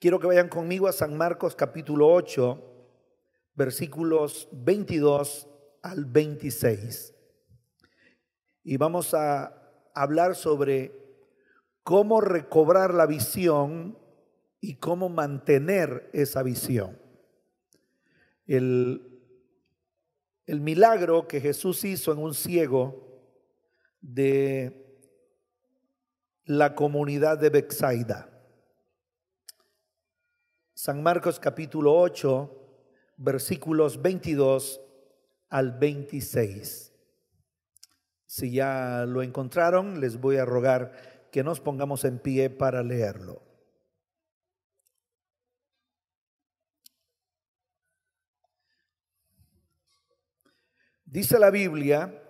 Quiero que vayan conmigo a San Marcos capítulo 8, versículos 22 al 26. Y vamos a hablar sobre cómo recobrar la visión y cómo mantener esa visión. El, el milagro que Jesús hizo en un ciego de la comunidad de Bexaida. San Marcos capítulo 8, versículos 22 al 26. Si ya lo encontraron, les voy a rogar que nos pongamos en pie para leerlo. Dice la Biblia,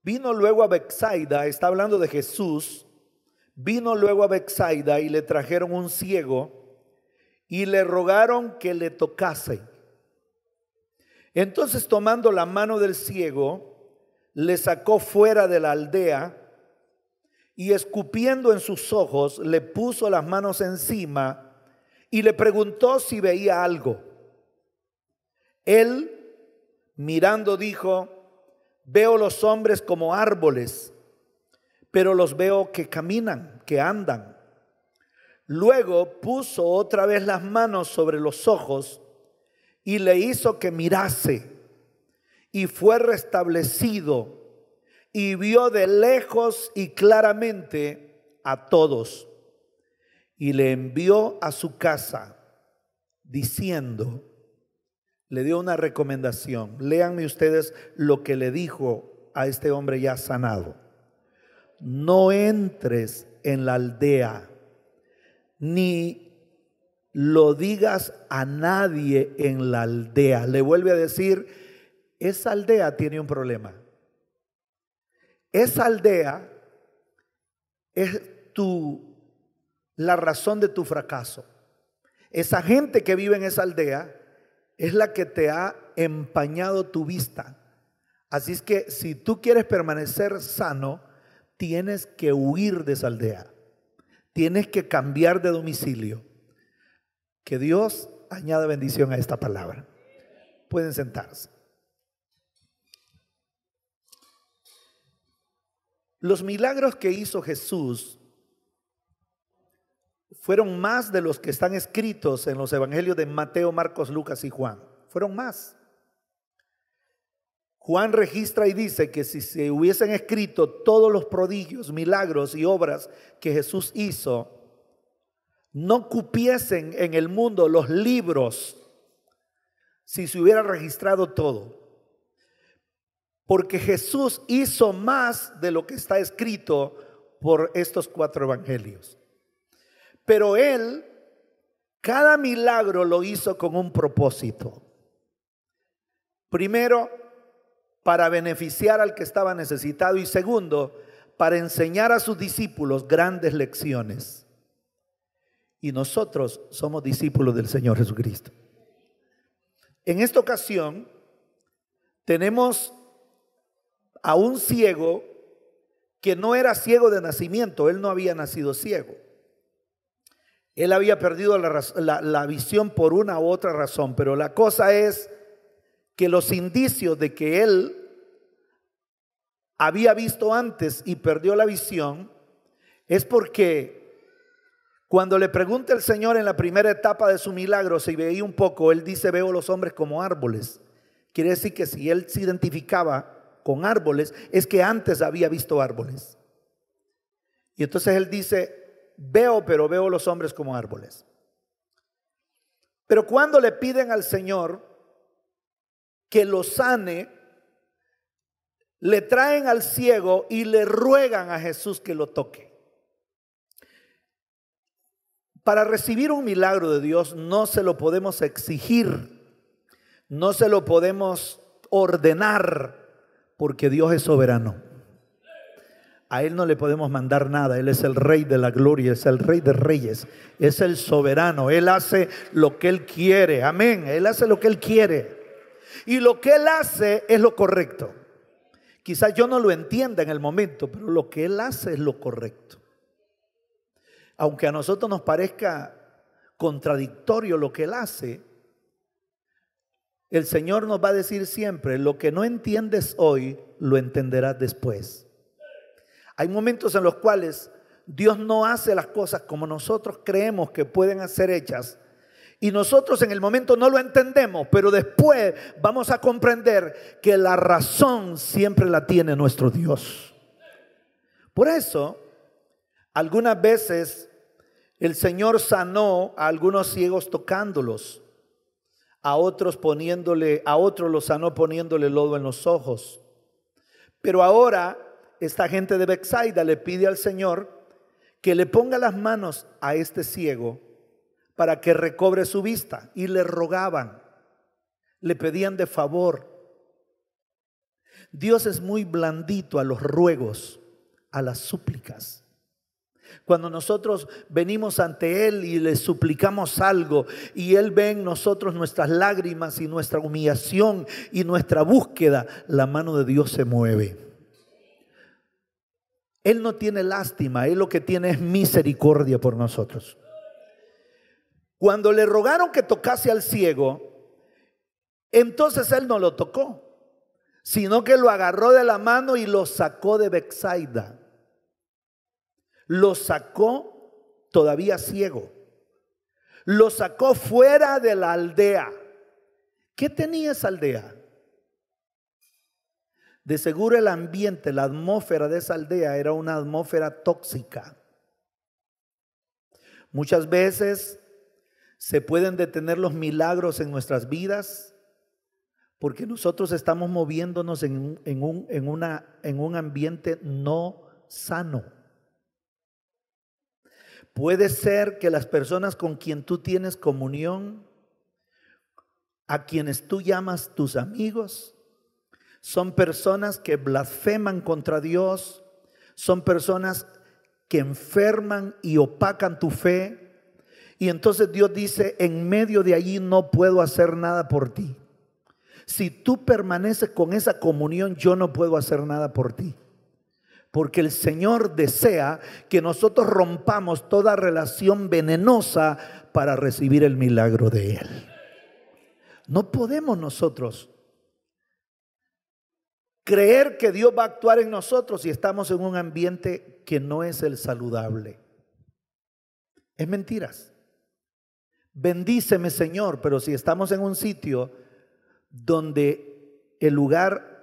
vino luego a Bexaida, está hablando de Jesús, vino luego a Bexaida y le trajeron un ciego y le rogaron que le tocase. Entonces tomando la mano del ciego, le sacó fuera de la aldea y escupiendo en sus ojos, le puso las manos encima y le preguntó si veía algo. Él, mirando, dijo, veo los hombres como árboles, pero los veo que caminan, que andan. Luego puso otra vez las manos sobre los ojos y le hizo que mirase. Y fue restablecido y vio de lejos y claramente a todos. Y le envió a su casa diciendo, le dio una recomendación. Léanme ustedes lo que le dijo a este hombre ya sanado. No entres en la aldea ni lo digas a nadie en la aldea. Le vuelve a decir, esa aldea tiene un problema. Esa aldea es tu la razón de tu fracaso. Esa gente que vive en esa aldea es la que te ha empañado tu vista. Así es que si tú quieres permanecer sano, tienes que huir de esa aldea. Tienes que cambiar de domicilio. Que Dios añada bendición a esta palabra. Pueden sentarse. Los milagros que hizo Jesús fueron más de los que están escritos en los evangelios de Mateo, Marcos, Lucas y Juan. Fueron más. Juan registra y dice que si se hubiesen escrito todos los prodigios, milagros y obras que Jesús hizo, no cupiesen en el mundo los libros si se hubiera registrado todo. Porque Jesús hizo más de lo que está escrito por estos cuatro evangelios. Pero Él, cada milagro lo hizo con un propósito. Primero, para beneficiar al que estaba necesitado y segundo, para enseñar a sus discípulos grandes lecciones. Y nosotros somos discípulos del Señor Jesucristo. En esta ocasión tenemos a un ciego que no era ciego de nacimiento, él no había nacido ciego. Él había perdido la, la visión por una u otra razón, pero la cosa es que los indicios de que él había visto antes y perdió la visión es porque cuando le pregunta el Señor en la primera etapa de su milagro si veía un poco, él dice, veo los hombres como árboles. Quiere decir que si él se identificaba con árboles, es que antes había visto árboles. Y entonces él dice, veo, pero veo los hombres como árboles. Pero cuando le piden al Señor, que lo sane, le traen al ciego y le ruegan a Jesús que lo toque. Para recibir un milagro de Dios no se lo podemos exigir, no se lo podemos ordenar, porque Dios es soberano. A Él no le podemos mandar nada, Él es el rey de la gloria, es el rey de reyes, es el soberano, Él hace lo que Él quiere, amén, Él hace lo que Él quiere. Y lo que Él hace es lo correcto. Quizás yo no lo entienda en el momento, pero lo que Él hace es lo correcto. Aunque a nosotros nos parezca contradictorio lo que Él hace, el Señor nos va a decir siempre, lo que no entiendes hoy, lo entenderás después. Hay momentos en los cuales Dios no hace las cosas como nosotros creemos que pueden ser hechas. Y nosotros en el momento no lo entendemos, pero después vamos a comprender que la razón siempre la tiene nuestro Dios. Por eso, algunas veces el Señor sanó a algunos ciegos tocándolos, a otros poniéndole, a otros los sanó poniéndole lodo en los ojos. Pero ahora esta gente de Bexaida le pide al Señor que le ponga las manos a este ciego para que recobre su vista y le rogaban, le pedían de favor. Dios es muy blandito a los ruegos, a las súplicas. Cuando nosotros venimos ante Él y le suplicamos algo y Él ve en nosotros nuestras lágrimas y nuestra humillación y nuestra búsqueda, la mano de Dios se mueve. Él no tiene lástima, Él lo que tiene es misericordia por nosotros. Cuando le rogaron que tocase al ciego, entonces Él no lo tocó, sino que lo agarró de la mano y lo sacó de Bexaida. Lo sacó todavía ciego. Lo sacó fuera de la aldea. ¿Qué tenía esa aldea? De seguro el ambiente, la atmósfera de esa aldea era una atmósfera tóxica. Muchas veces se pueden detener los milagros en nuestras vidas porque nosotros estamos moviéndonos en, un, en, una, en un ambiente no sano. Puede ser que las personas con quien tú tienes comunión, a quienes tú llamas tus amigos, son personas que blasfeman contra Dios, son personas que enferman y opacan tu fe. Y entonces Dios dice, en medio de allí no puedo hacer nada por ti. Si tú permaneces con esa comunión, yo no puedo hacer nada por ti. Porque el Señor desea que nosotros rompamos toda relación venenosa para recibir el milagro de Él. No podemos nosotros creer que Dios va a actuar en nosotros si estamos en un ambiente que no es el saludable. Es mentiras. Bendíceme Señor, pero si estamos en un sitio donde el lugar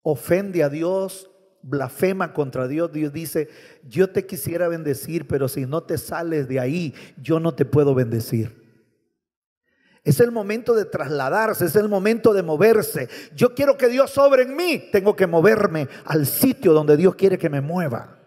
ofende a Dios, blasfema contra Dios, Dios dice, yo te quisiera bendecir, pero si no te sales de ahí, yo no te puedo bendecir. Es el momento de trasladarse, es el momento de moverse. Yo quiero que Dios sobre en mí, tengo que moverme al sitio donde Dios quiere que me mueva.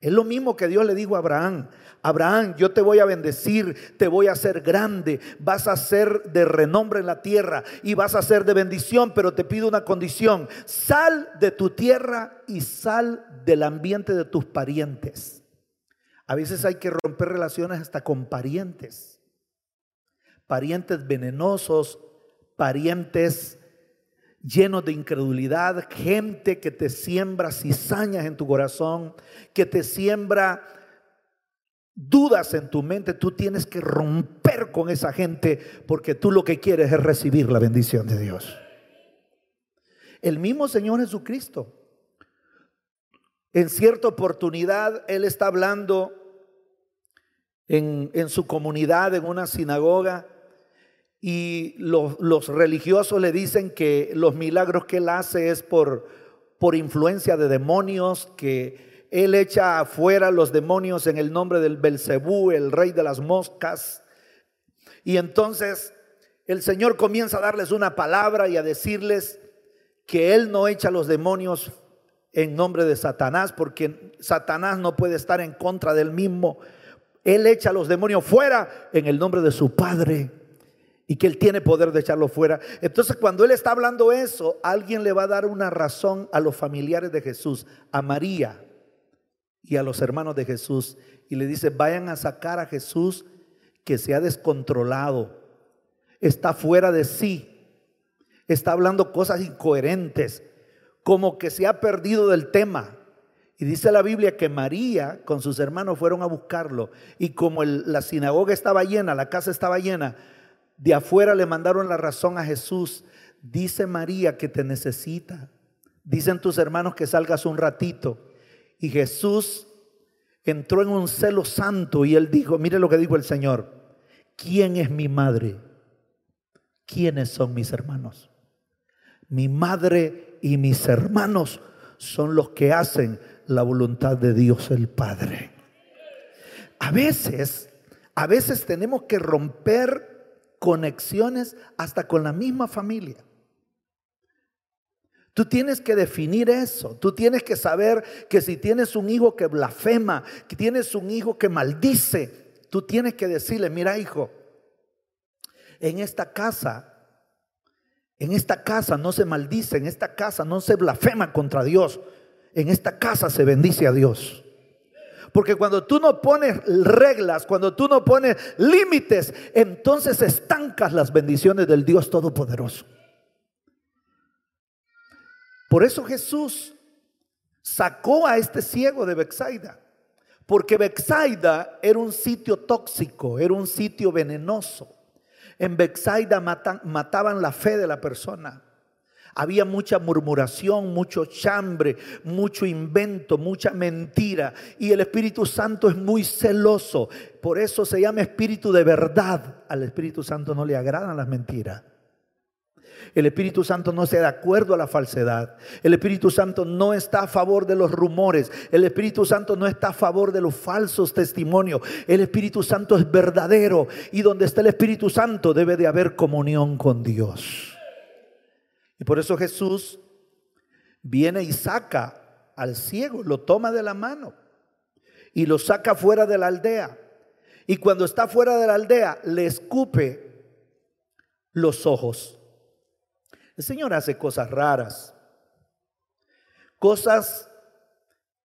Es lo mismo que Dios le dijo a Abraham. Abraham, yo te voy a bendecir, te voy a hacer grande, vas a ser de renombre en la tierra y vas a ser de bendición, pero te pido una condición. Sal de tu tierra y sal del ambiente de tus parientes. A veces hay que romper relaciones hasta con parientes parientes venenosos, parientes llenos de incredulidad, gente que te siembra cizañas en tu corazón, que te siembra dudas en tu mente, tú tienes que romper con esa gente porque tú lo que quieres es recibir la bendición de Dios. El mismo Señor Jesucristo, en cierta oportunidad, Él está hablando en, en su comunidad, en una sinagoga, y los, religiosos le dicen que los milagros que él hace es por, por influencia de demonios, que él echa afuera los demonios en el nombre del Belcebú, el rey de las moscas. Y entonces el Señor comienza a darles una palabra y a decirles que él no echa los demonios en nombre de Satanás, porque Satanás no puede estar en contra del mismo. Él echa los demonios fuera en el nombre de su Padre y que Él tiene poder de echarlo fuera. Entonces cuando Él está hablando eso, alguien le va a dar una razón a los familiares de Jesús, a María y a los hermanos de Jesús, y le dice, vayan a sacar a Jesús que se ha descontrolado, está fuera de sí, está hablando cosas incoherentes, como que se ha perdido del tema. Y dice la Biblia que María con sus hermanos fueron a buscarlo. Y como la sinagoga estaba llena, la casa estaba llena, de afuera le mandaron la razón a Jesús. Dice María que te necesita. Dicen tus hermanos que salgas un ratito. Y Jesús entró en un celo santo y él dijo, mire lo que dijo el Señor, ¿quién es mi madre? ¿Quiénes son mis hermanos? Mi madre y mis hermanos son los que hacen la voluntad de Dios el Padre. A veces, a veces tenemos que romper conexiones hasta con la misma familia. Tú tienes que definir eso. Tú tienes que saber que si tienes un hijo que blasfema, que tienes un hijo que maldice, tú tienes que decirle, mira hijo, en esta casa, en esta casa no se maldice, en esta casa no se blasfema contra Dios en esta casa se bendice a Dios. Porque cuando tú no pones reglas, cuando tú no pones límites, entonces estancas las bendiciones del Dios Todopoderoso. Por eso Jesús sacó a este ciego de Bexaida. Porque Bexaida era un sitio tóxico, era un sitio venenoso. En Bexaida mataban la fe de la persona. Había mucha murmuración, mucho chambre, mucho invento, mucha mentira. Y el Espíritu Santo es muy celoso. Por eso se llama Espíritu de verdad. Al Espíritu Santo no le agradan las mentiras. El Espíritu Santo no da de acuerdo a la falsedad. El Espíritu Santo no está a favor de los rumores. El Espíritu Santo no está a favor de los falsos testimonios. El Espíritu Santo es verdadero. Y donde está el Espíritu Santo debe de haber comunión con Dios. Y por eso Jesús viene y saca al ciego, lo toma de la mano y lo saca fuera de la aldea. Y cuando está fuera de la aldea, le escupe los ojos. El Señor hace cosas raras, cosas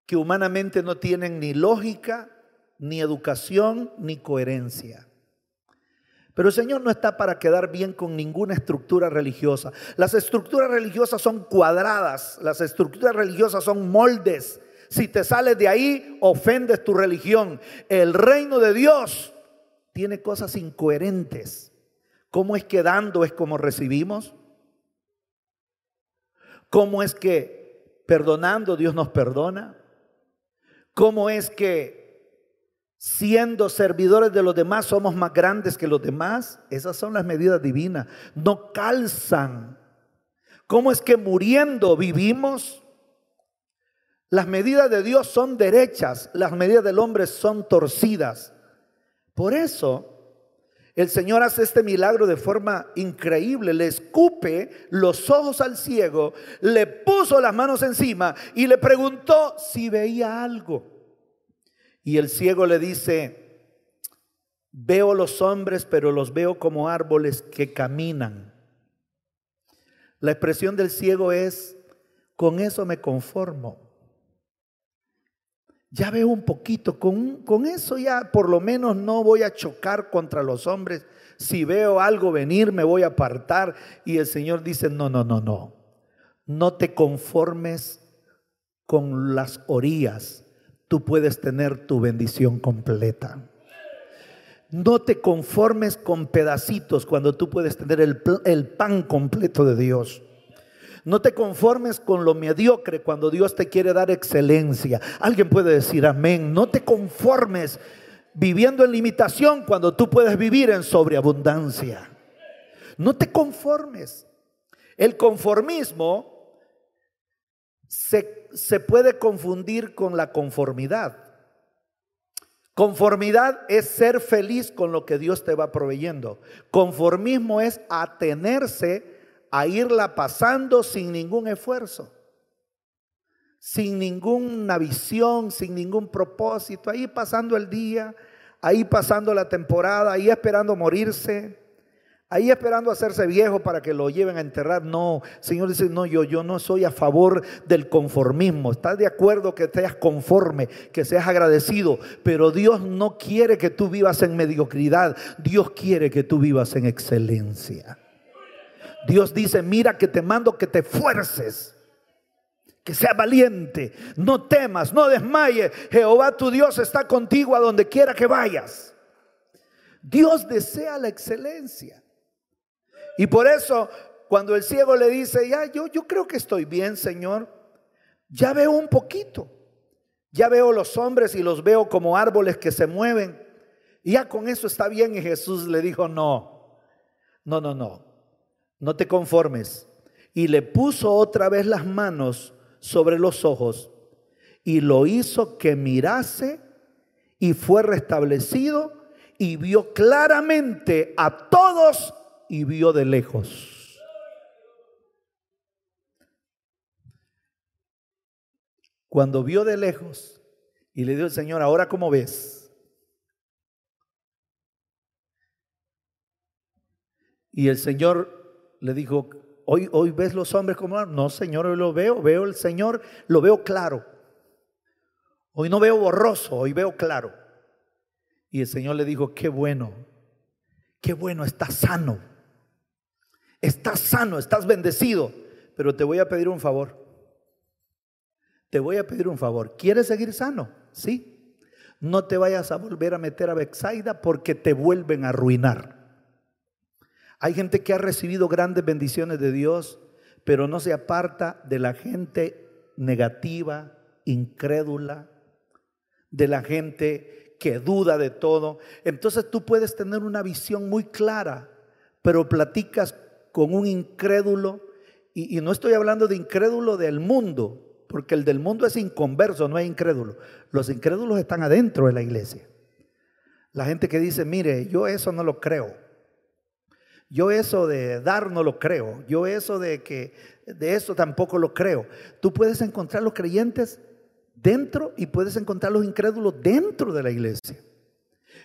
que humanamente no tienen ni lógica, ni educación, ni coherencia. Pero el Señor no está para quedar bien con ninguna estructura religiosa. Las estructuras religiosas son cuadradas, las estructuras religiosas son moldes. Si te sales de ahí, ofendes tu religión. El reino de Dios tiene cosas incoherentes. ¿Cómo es que dando es como recibimos? ¿Cómo es que perdonando Dios nos perdona? ¿Cómo es que siendo servidores de los demás, somos más grandes que los demás. Esas son las medidas divinas. No calzan. ¿Cómo es que muriendo vivimos? Las medidas de Dios son derechas, las medidas del hombre son torcidas. Por eso el Señor hace este milagro de forma increíble. Le escupe los ojos al ciego, le puso las manos encima y le preguntó si veía algo. Y el ciego le dice, veo los hombres, pero los veo como árboles que caminan. La expresión del ciego es, con eso me conformo. Ya veo un poquito, con, con eso ya por lo menos no voy a chocar contra los hombres. Si veo algo venir, me voy a apartar. Y el Señor dice, no, no, no, no. No te conformes con las orillas tú puedes tener tu bendición completa. No te conformes con pedacitos cuando tú puedes tener el, el, pan completo de Dios. No te conformes con lo mediocre cuando Dios te quiere dar excelencia. Alguien puede decir amén. No te conformes viviendo en limitación cuando tú puedes vivir en sobreabundancia. No te conformes. El conformismo se, se puede confundir con la conformidad. Conformidad es ser feliz con lo que Dios te va proveyendo. Conformismo es atenerse a irla pasando sin ningún esfuerzo, sin ninguna visión, sin ningún propósito, ahí pasando el día, ahí pasando la temporada, ahí esperando morirse ahí esperando hacerse viejo para que lo lleven a enterrar. No, Señor dice, no, yo, yo no soy a favor del conformismo. Estás de acuerdo que seas conforme, que seas agradecido, pero Dios no quiere que tú vivas en mediocridad. Dios quiere que tú vivas en excelencia. Dios dice, mira que te mando que te fuerces, que sea valiente, no temas, no desmayes. Jehová tu Dios está contigo a donde quiera que vayas. Dios desea la excelencia. Y por eso, cuando el ciego le dice, ya, yo, yo creo que estoy bien, Señor, ya veo un poquito. Ya veo los hombres y los veo como árboles que se mueven. Ya con eso está bien. Y Jesús le dijo, no, no, no, no, no te conformes. Y le puso otra vez las manos sobre los ojos y lo hizo que mirase y fue restablecido y vio claramente a todos y vio de lejos. Cuando vio de lejos y le dijo el Señor, ahora cómo ves. Y el Señor le dijo, Hoy, hoy ves los hombres como, no Señor, hoy lo veo, veo el Señor, lo veo claro. Hoy no veo borroso, hoy veo claro. Y el Señor le dijo, qué bueno, qué bueno, estás sano. Estás sano, estás bendecido. Pero te voy a pedir un favor. Te voy a pedir un favor. ¿Quieres seguir sano? Sí. No te vayas a volver a meter a Bexaida porque te vuelven a arruinar. Hay gente que ha recibido grandes bendiciones de Dios, pero no se aparta de la gente negativa, incrédula, de la gente que duda de todo. Entonces tú puedes tener una visión muy clara, pero platicas con un incrédulo, y, no estoy hablando de incrédulo del mundo, porque el del mundo es inconverso, no es incrédulo. Los incrédulos están adentro de la iglesia. La gente que dice, mire, yo eso no lo creo. Yo eso de dar no lo creo. Yo eso de que de eso tampoco lo creo. Tú puedes encontrar los creyentes dentro y puedes encontrar los incrédulos dentro de la iglesia.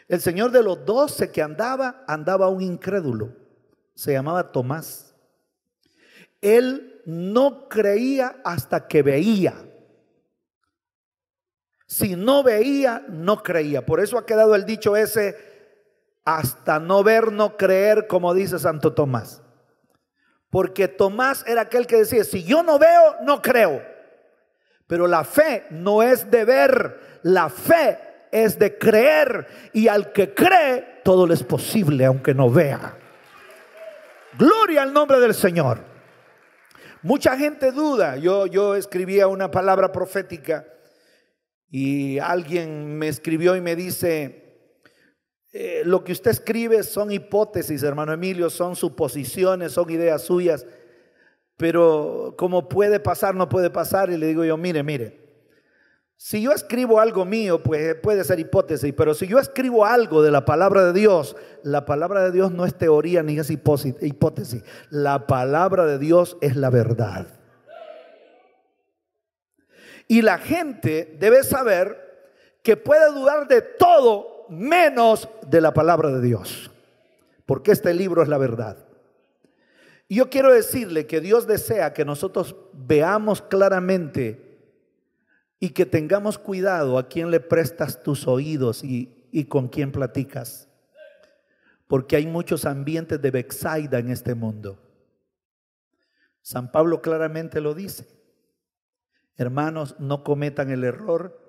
El Señor de los doce que andaba, andaba un incrédulo. Se llamaba Tomás. Él no creía hasta que veía. Si no veía, no creía. Por eso ha quedado el dicho ese, hasta no ver, no creer, como dice Santo Tomás. Porque Tomás era aquel que decía, si yo no veo, no creo. Pero la fe no es de ver, la fe es de creer. Y al que cree, todo le es posible, aunque no vea. Gloria al nombre del Señor. Mucha gente duda. Yo, yo escribía una palabra profética y alguien me escribió y me dice, eh, lo que usted escribe son hipótesis, hermano Emilio, son suposiciones, son ideas suyas, pero como puede pasar, no puede pasar, y le digo yo, mire, mire, si yo escribo algo mío, pues puede ser hipótesis, pero si yo escribo algo de la palabra de Dios, la palabra de Dios no es teoría ni es hipótesis, la palabra de Dios es la verdad. Y la gente debe saber que puede dudar de todo menos de la palabra de Dios, porque este libro es la verdad. Y yo quiero decirle que Dios desea que nosotros veamos claramente y que tengamos cuidado a quién le prestas tus oídos y, y con quién platicas. Porque hay muchos ambientes de Bexaida en este mundo. San Pablo claramente lo dice. Hermanos, no cometan el error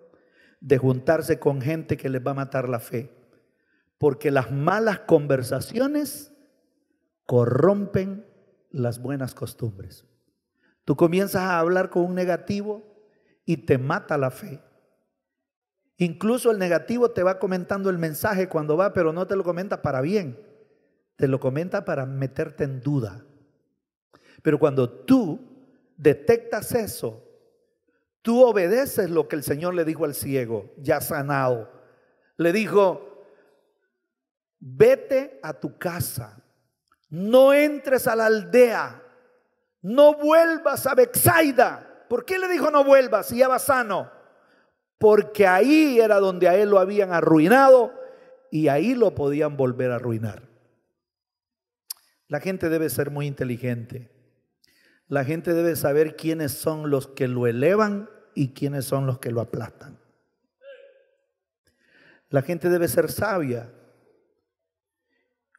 de juntarse con gente que les va a matar la fe. Porque las malas conversaciones corrompen las buenas costumbres. Tú comienzas a hablar con un negativo y te mata la fe. Incluso el negativo te va comentando el mensaje cuando va, pero no te lo comenta para bien. Te lo comenta para meterte en duda. Pero cuando tú detectas eso Tú obedeces lo que el Señor le dijo al ciego, ya sanado. Le dijo, vete a tu casa, no entres a la aldea, no vuelvas a Bexaida. ¿Por qué le dijo no vuelvas si ya va sano? Porque ahí era donde a él lo habían arruinado y ahí lo podían volver a arruinar. La gente debe ser muy inteligente. La gente debe saber quiénes son los que lo elevan y quiénes son los que lo aplastan. La gente debe ser sabia.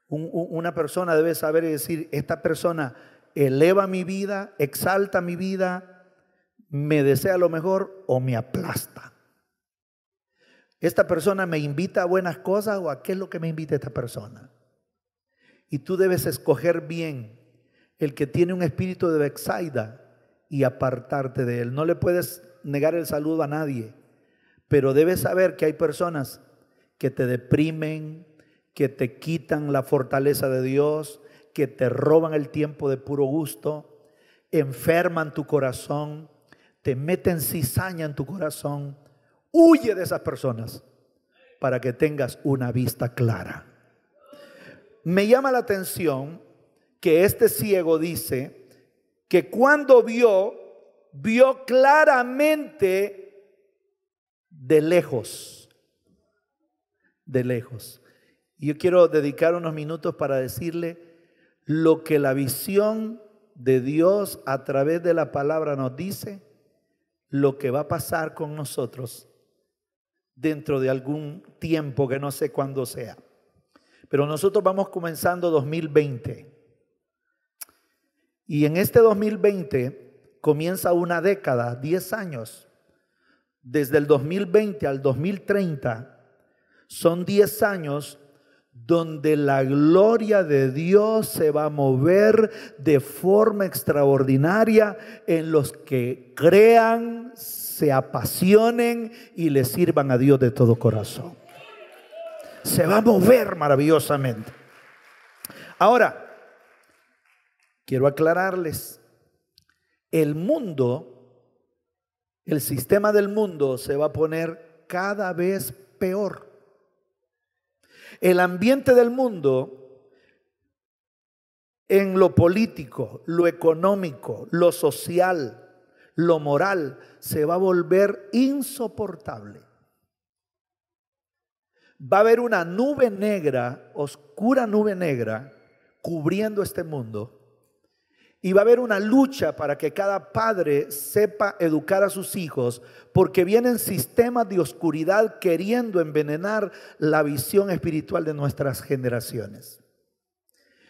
una persona debe saber y decir, esta persona eleva mi vida, exalta mi vida, me desea lo mejor o me aplasta. Esta persona me invita a buenas cosas o a qué es lo que me invita esta persona. Y tú debes escoger bien el que tiene un espíritu de Bexaida y apartarte de él. No le puedes negar el saludo a nadie, pero debes saber que hay personas que te deprimen, que te quitan la fortaleza de Dios, que te roban el tiempo de puro gusto, enferman tu corazón, te meten cizaña en tu corazón. Huye de esas personas para que tengas una vista clara. Me llama la atención que este ciego dice que cuando vio, vio claramente de lejos, de lejos. Yo quiero dedicar unos minutos para decirle lo que la visión de Dios a través de la palabra nos dice, lo que va a pasar con nosotros dentro de algún tiempo que no sé cuándo sea. Pero nosotros vamos comenzando 2020. Y en este 2020 comienza una década, 10 años. Desde el 2020 al 2030 son 10 años donde la gloria de Dios se va a mover de forma extraordinaria en los que crean, se apasionen y le sirvan a Dios de todo corazón. Se va a mover maravillosamente. Ahora, quiero aclararles, el mundo, el sistema del mundo se va a poner cada vez peor. El ambiente del mundo en lo político, lo económico, lo social, lo moral, se va a volver insoportable. Va a haber una nube negra, oscura nube negra, cubriendo este mundo. Y va a haber una lucha para que cada padre sepa educar a sus hijos, porque vienen sistemas de oscuridad queriendo envenenar la visión espiritual de nuestras generaciones.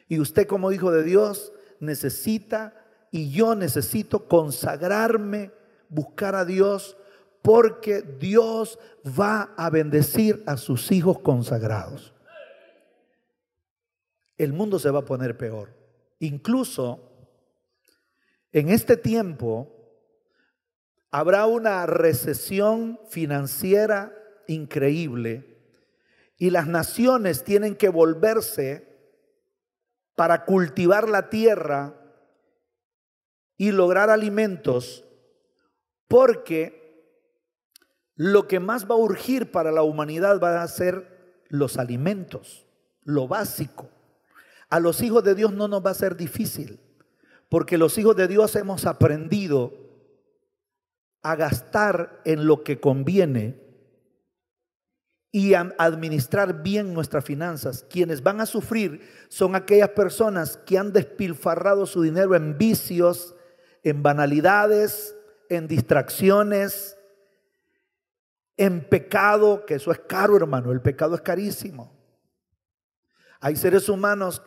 Y usted como hijo de Dios necesita, y yo necesito consagrarme, buscar a Dios, porque Dios va a bendecir a sus hijos consagrados. El mundo se va a poner peor. Incluso en este tiempo habrá una recesión financiera increíble y las naciones tienen que volverse para cultivar la tierra y lograr alimentos porque lo que más va a urgir para la humanidad va a ser los alimentos, lo básico. A los hijos de Dios no nos va a ser difícil. Porque los hijos de Dios hemos aprendido a gastar en lo que conviene y a administrar bien nuestras finanzas. Quienes van a sufrir son aquellas personas que han despilfarrado su dinero en vicios, en banalidades, en distracciones, en pecado, que eso es caro, hermano, el pecado es carísimo. Hay seres humanos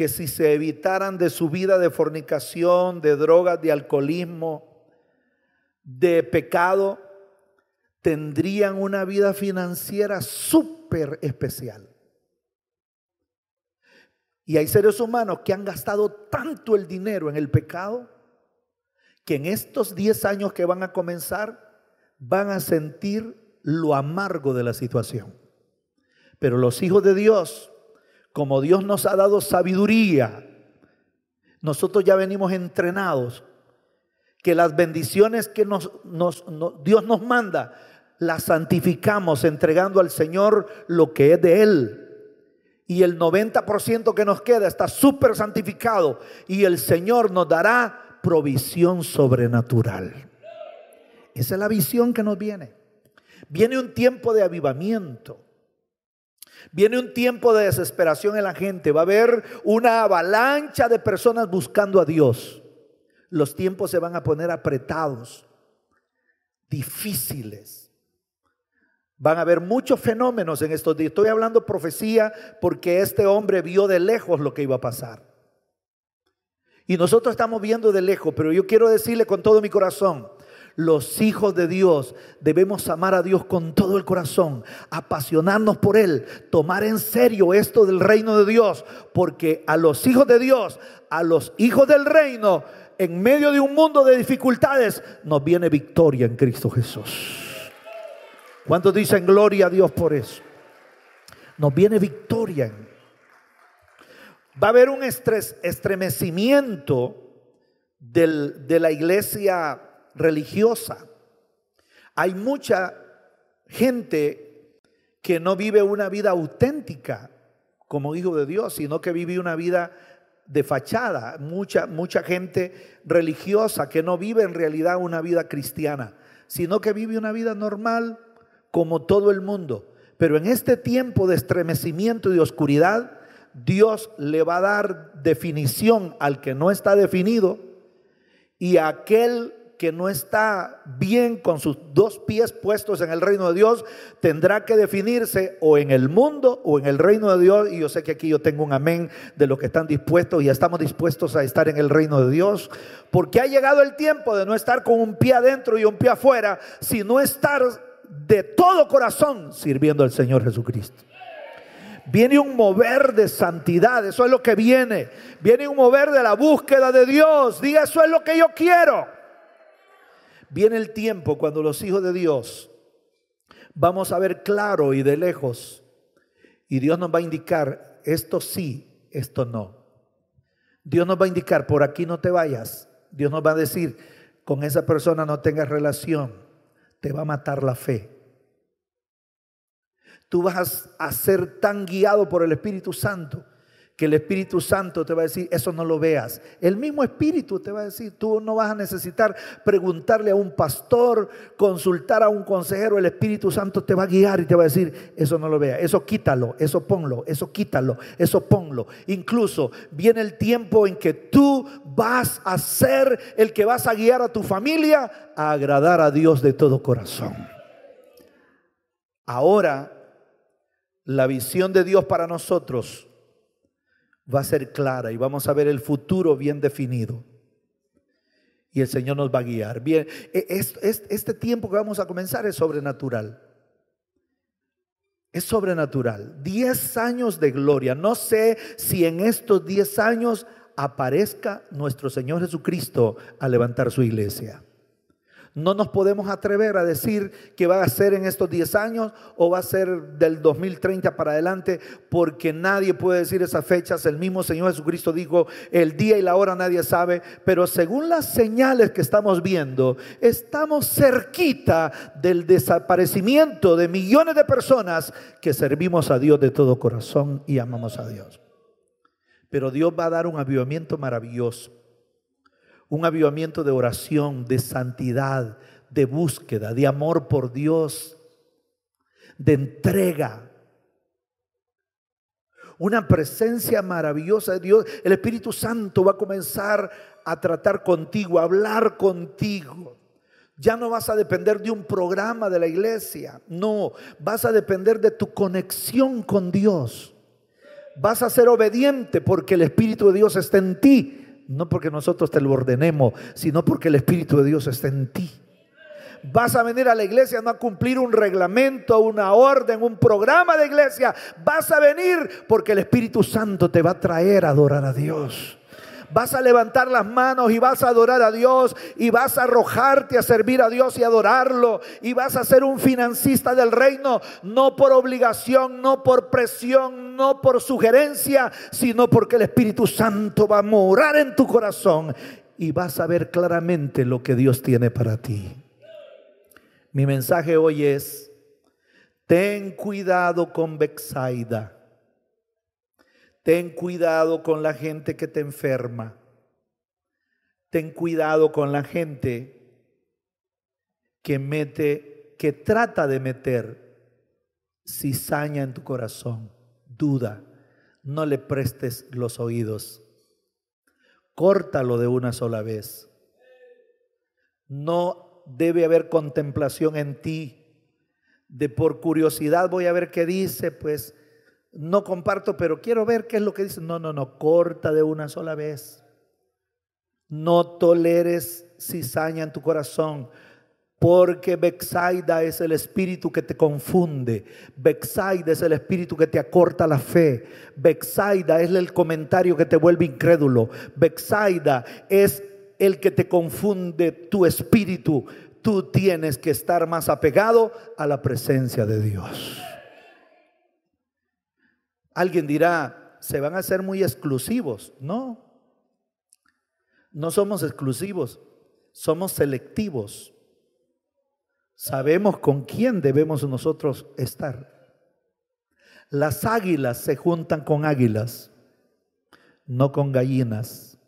que si se evitaran de su vida de fornicación, de drogas, de alcoholismo, de pecado, tendrían una vida financiera súper especial. Y hay seres humanos que han gastado tanto el dinero en el pecado que en estos 10 años que van a comenzar van a sentir lo amargo de la situación. Pero los hijos de Dios como Dios nos ha dado sabiduría, nosotros ya venimos entrenados, que las bendiciones que nos, Dios nos manda, las santificamos entregando al Señor lo que es de Él. Y el 90% que nos queda está súper santificado y el Señor nos dará provisión sobrenatural. Esa es la visión que nos viene. Viene un tiempo de avivamiento. Viene un tiempo de desesperación en la gente. Va a haber una avalancha de personas buscando a Dios. Los tiempos se van a poner apretados, difíciles. Van a haber muchos fenómenos en estos días. Estoy hablando profecía porque este hombre vio de lejos lo que iba a pasar. Y nosotros estamos viendo de lejos, pero yo quiero decirle con todo mi corazón, los hijos de Dios debemos amar a Dios con todo el corazón, apasionarnos por Él, tomar en serio esto del reino de Dios, porque a los hijos de Dios, a los hijos del reino, en medio de un mundo de dificultades, nos viene victoria en Cristo Jesús. ¿Cuántos dicen gloria a Dios por eso? Nos viene victoria. Va a haber un estremecimiento de la iglesia religiosa. Hay mucha gente que no vive una vida auténtica como hijo de Dios, sino que vive una vida de fachada. Mucha, mucha gente religiosa que no vive en realidad una vida cristiana, sino que vive una vida normal como todo el mundo. Pero en este tiempo de estremecimiento y de oscuridad, Dios le va a dar definición al que no está definido y a aquel que no está bien con sus dos pies puestos en el reino de Dios, tendrá que definirse o en el mundo o en el reino de Dios. Y yo sé que aquí yo tengo un amén de los que están dispuestos y estamos dispuestos a estar en el reino de Dios, porque ha llegado el tiempo de no estar con un pie adentro y un pie afuera, sino estar de todo corazón sirviendo al Señor Jesucristo. Viene un mover de santidad, eso es lo que viene. Viene un mover de la búsqueda de Dios. Diga, eso es lo que yo quiero. Viene el tiempo cuando los hijos de Dios vamos a ver claro y de lejos. Y Dios nos va a indicar, esto sí, esto no. Dios nos va a indicar, por aquí no te vayas. Dios nos va a decir, con esa persona no tengas relación, te va a matar la fe. Tú vas a ser tan guiado por el Espíritu Santo que el Espíritu Santo te va a decir, eso no lo veas. El mismo Espíritu te va a decir, tú no vas a necesitar preguntarle a un pastor, consultar a un consejero, el Espíritu Santo te va a guiar y te va a decir, eso no lo veas, eso quítalo, eso ponlo, eso quítalo, eso ponlo. Incluso viene el tiempo en que tú vas a ser el que vas a guiar a tu familia a agradar a Dios de todo corazón. Ahora, la visión de Dios para nosotros va a ser clara y vamos a ver el futuro bien definido. Y el Señor nos va a guiar. Bien, e, este tiempo que vamos a comenzar es sobrenatural. Es sobrenatural. Diez años de gloria. No sé si en estos diez años aparezca nuestro Señor Jesucristo a levantar su iglesia. No nos podemos atrever a decir que va a ser en estos 10 años o va a ser del 2030 para adelante, porque nadie puede decir esas fechas. El mismo Señor Jesucristo dijo, el día y la hora nadie sabe, pero según las señales que estamos viendo, estamos cerquita del desaparecimiento de millones de personas que servimos a Dios de todo corazón y amamos a Dios. Pero Dios va a dar un avivamiento maravilloso un avivamiento de oración, de santidad, de búsqueda, de amor por Dios, de entrega. Una presencia maravillosa de Dios. El Espíritu Santo va a comenzar a tratar contigo, a hablar contigo. Ya no vas a depender de un programa de la iglesia, no, vas a depender de tu conexión con Dios. Vas a ser obediente porque el Espíritu de Dios está en ti no porque nosotros te lo ordenemos, sino porque el Espíritu de Dios está en ti. Vas a venir a la iglesia no a cumplir un reglamento, una orden, un programa de iglesia. Vas a venir porque el Espíritu Santo te va a traer a adorar a Dios vas a levantar las manos y vas a adorar a Dios y vas a arrojarte a servir a Dios y adorarlo y vas a ser un financista del reino, no por obligación, no por presión, no por sugerencia, sino porque el Espíritu Santo va a morar en tu corazón y vas a ver claramente lo que Dios tiene para ti. Mi mensaje hoy es, ten cuidado con Bexaida. Ten cuidado con la gente que te enferma. Ten cuidado con la gente que mete, que trata de meter cizaña en tu corazón. Duda. No le prestes los oídos. Córtalo de una sola vez. No debe haber contemplación en ti. De por curiosidad voy a ver qué dice, pues no comparto, pero quiero ver qué es lo que dice. No, no, no, corta de una sola vez. No toleres cizaña en tu corazón. Porque Bexaida es el espíritu que te confunde. Bexaida es el espíritu que te acorta la fe. Bexaida es el comentario que te vuelve incrédulo. Bexaida es el que te confunde tu espíritu. Tú tienes que estar más apegado a la presencia de Dios. Alguien dirá, se van a ser muy exclusivos. No, no somos exclusivos, somos selectivos. Sabemos con quién debemos nosotros estar. Las águilas se juntan con águilas, no con gallinas,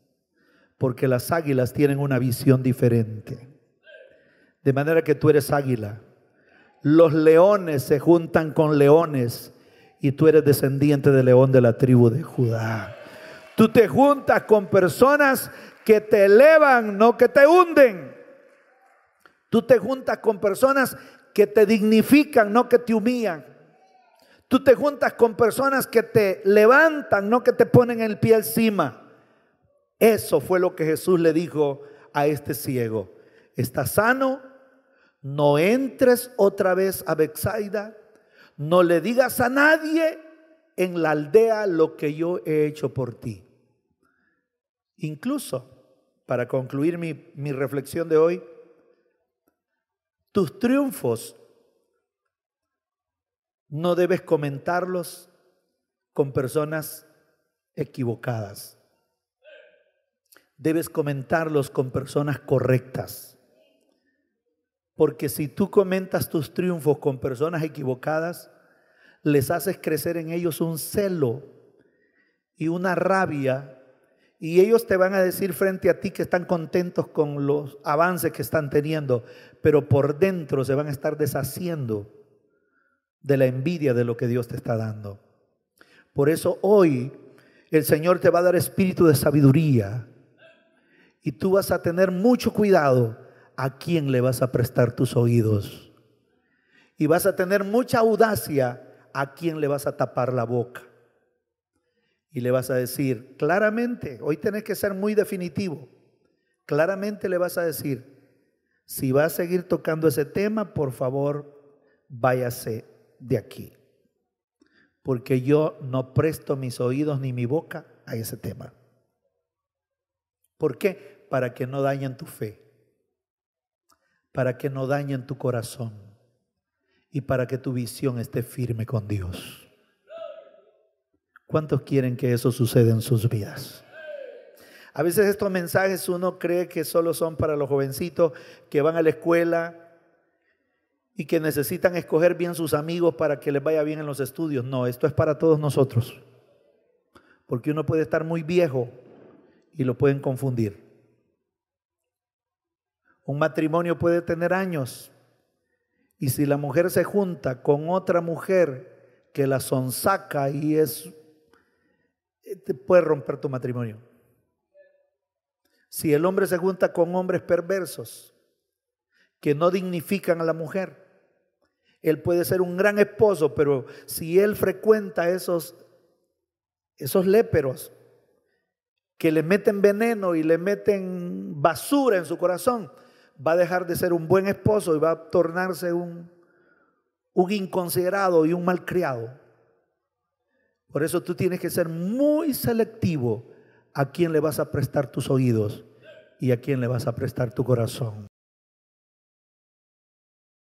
porque las águilas tienen una visión diferente. De manera que tú eres águila. Los leones se juntan con leones y tú eres descendiente del león de la tribu de Judá. Tú te juntas con personas que te elevan, no que te hunden. Tú te juntas con personas que te dignifican, no que te humillan. Tú te juntas con personas que te levantan, no que te ponen el pie encima. Eso fue lo que Jesús le dijo a este ciego. Estás sano, no entres otra vez a Bexaida, no le digas a nadie en la aldea lo que yo he hecho por ti. Incluso, para concluir mi, mi reflexión de hoy, tus triunfos no debes comentarlos con personas equivocadas. Debes comentarlos con personas correctas. Porque si tú comentas tus triunfos con personas equivocadas, les haces crecer en ellos un celo y una rabia y ellos te van a decir frente a ti que están contentos con los avances que están teniendo, pero por dentro se van a estar deshaciendo de la envidia de lo que Dios te está dando. Por eso hoy el Señor te va a dar espíritu de sabiduría y tú vas a tener mucho cuidado a quién le vas a prestar tus oídos. Y vas a tener mucha audacia a quién le vas a tapar la boca y le vas a decir claramente, hoy tenés que ser muy definitivo, claramente le vas a decir, si va a seguir tocando ese tema, por favor, váyase de aquí, porque yo no presto mis oídos ni mi boca a ese tema. ¿Por qué? Para que no dañen tu fe, para que no dañen tu corazón y para que tu visión esté firme con Dios. ¿Cuántos quieren que eso suceda en sus vidas? A veces estos mensajes uno cree que solo son para los jovencitos que van a la escuela y que necesitan escoger bien sus amigos para que les vaya bien en los estudios. No, esto es para todos nosotros. Porque uno puede estar muy viejo y lo pueden confundir. Un matrimonio puede tener años y si la mujer se junta con otra mujer que la sonsaca y es te puede romper tu matrimonio. Si el hombre se junta con hombres perversos que no dignifican a la mujer, él puede ser un gran esposo, pero si él frecuenta esos, esos léperos que le meten veneno y le meten basura en su corazón, va a dejar de ser un buen esposo y va a tornarse un, un inconsiderado y un malcriado. Por eso tú tienes que ser muy selectivo a quién le vas a prestar tus oídos y a quién le vas a prestar tu corazón.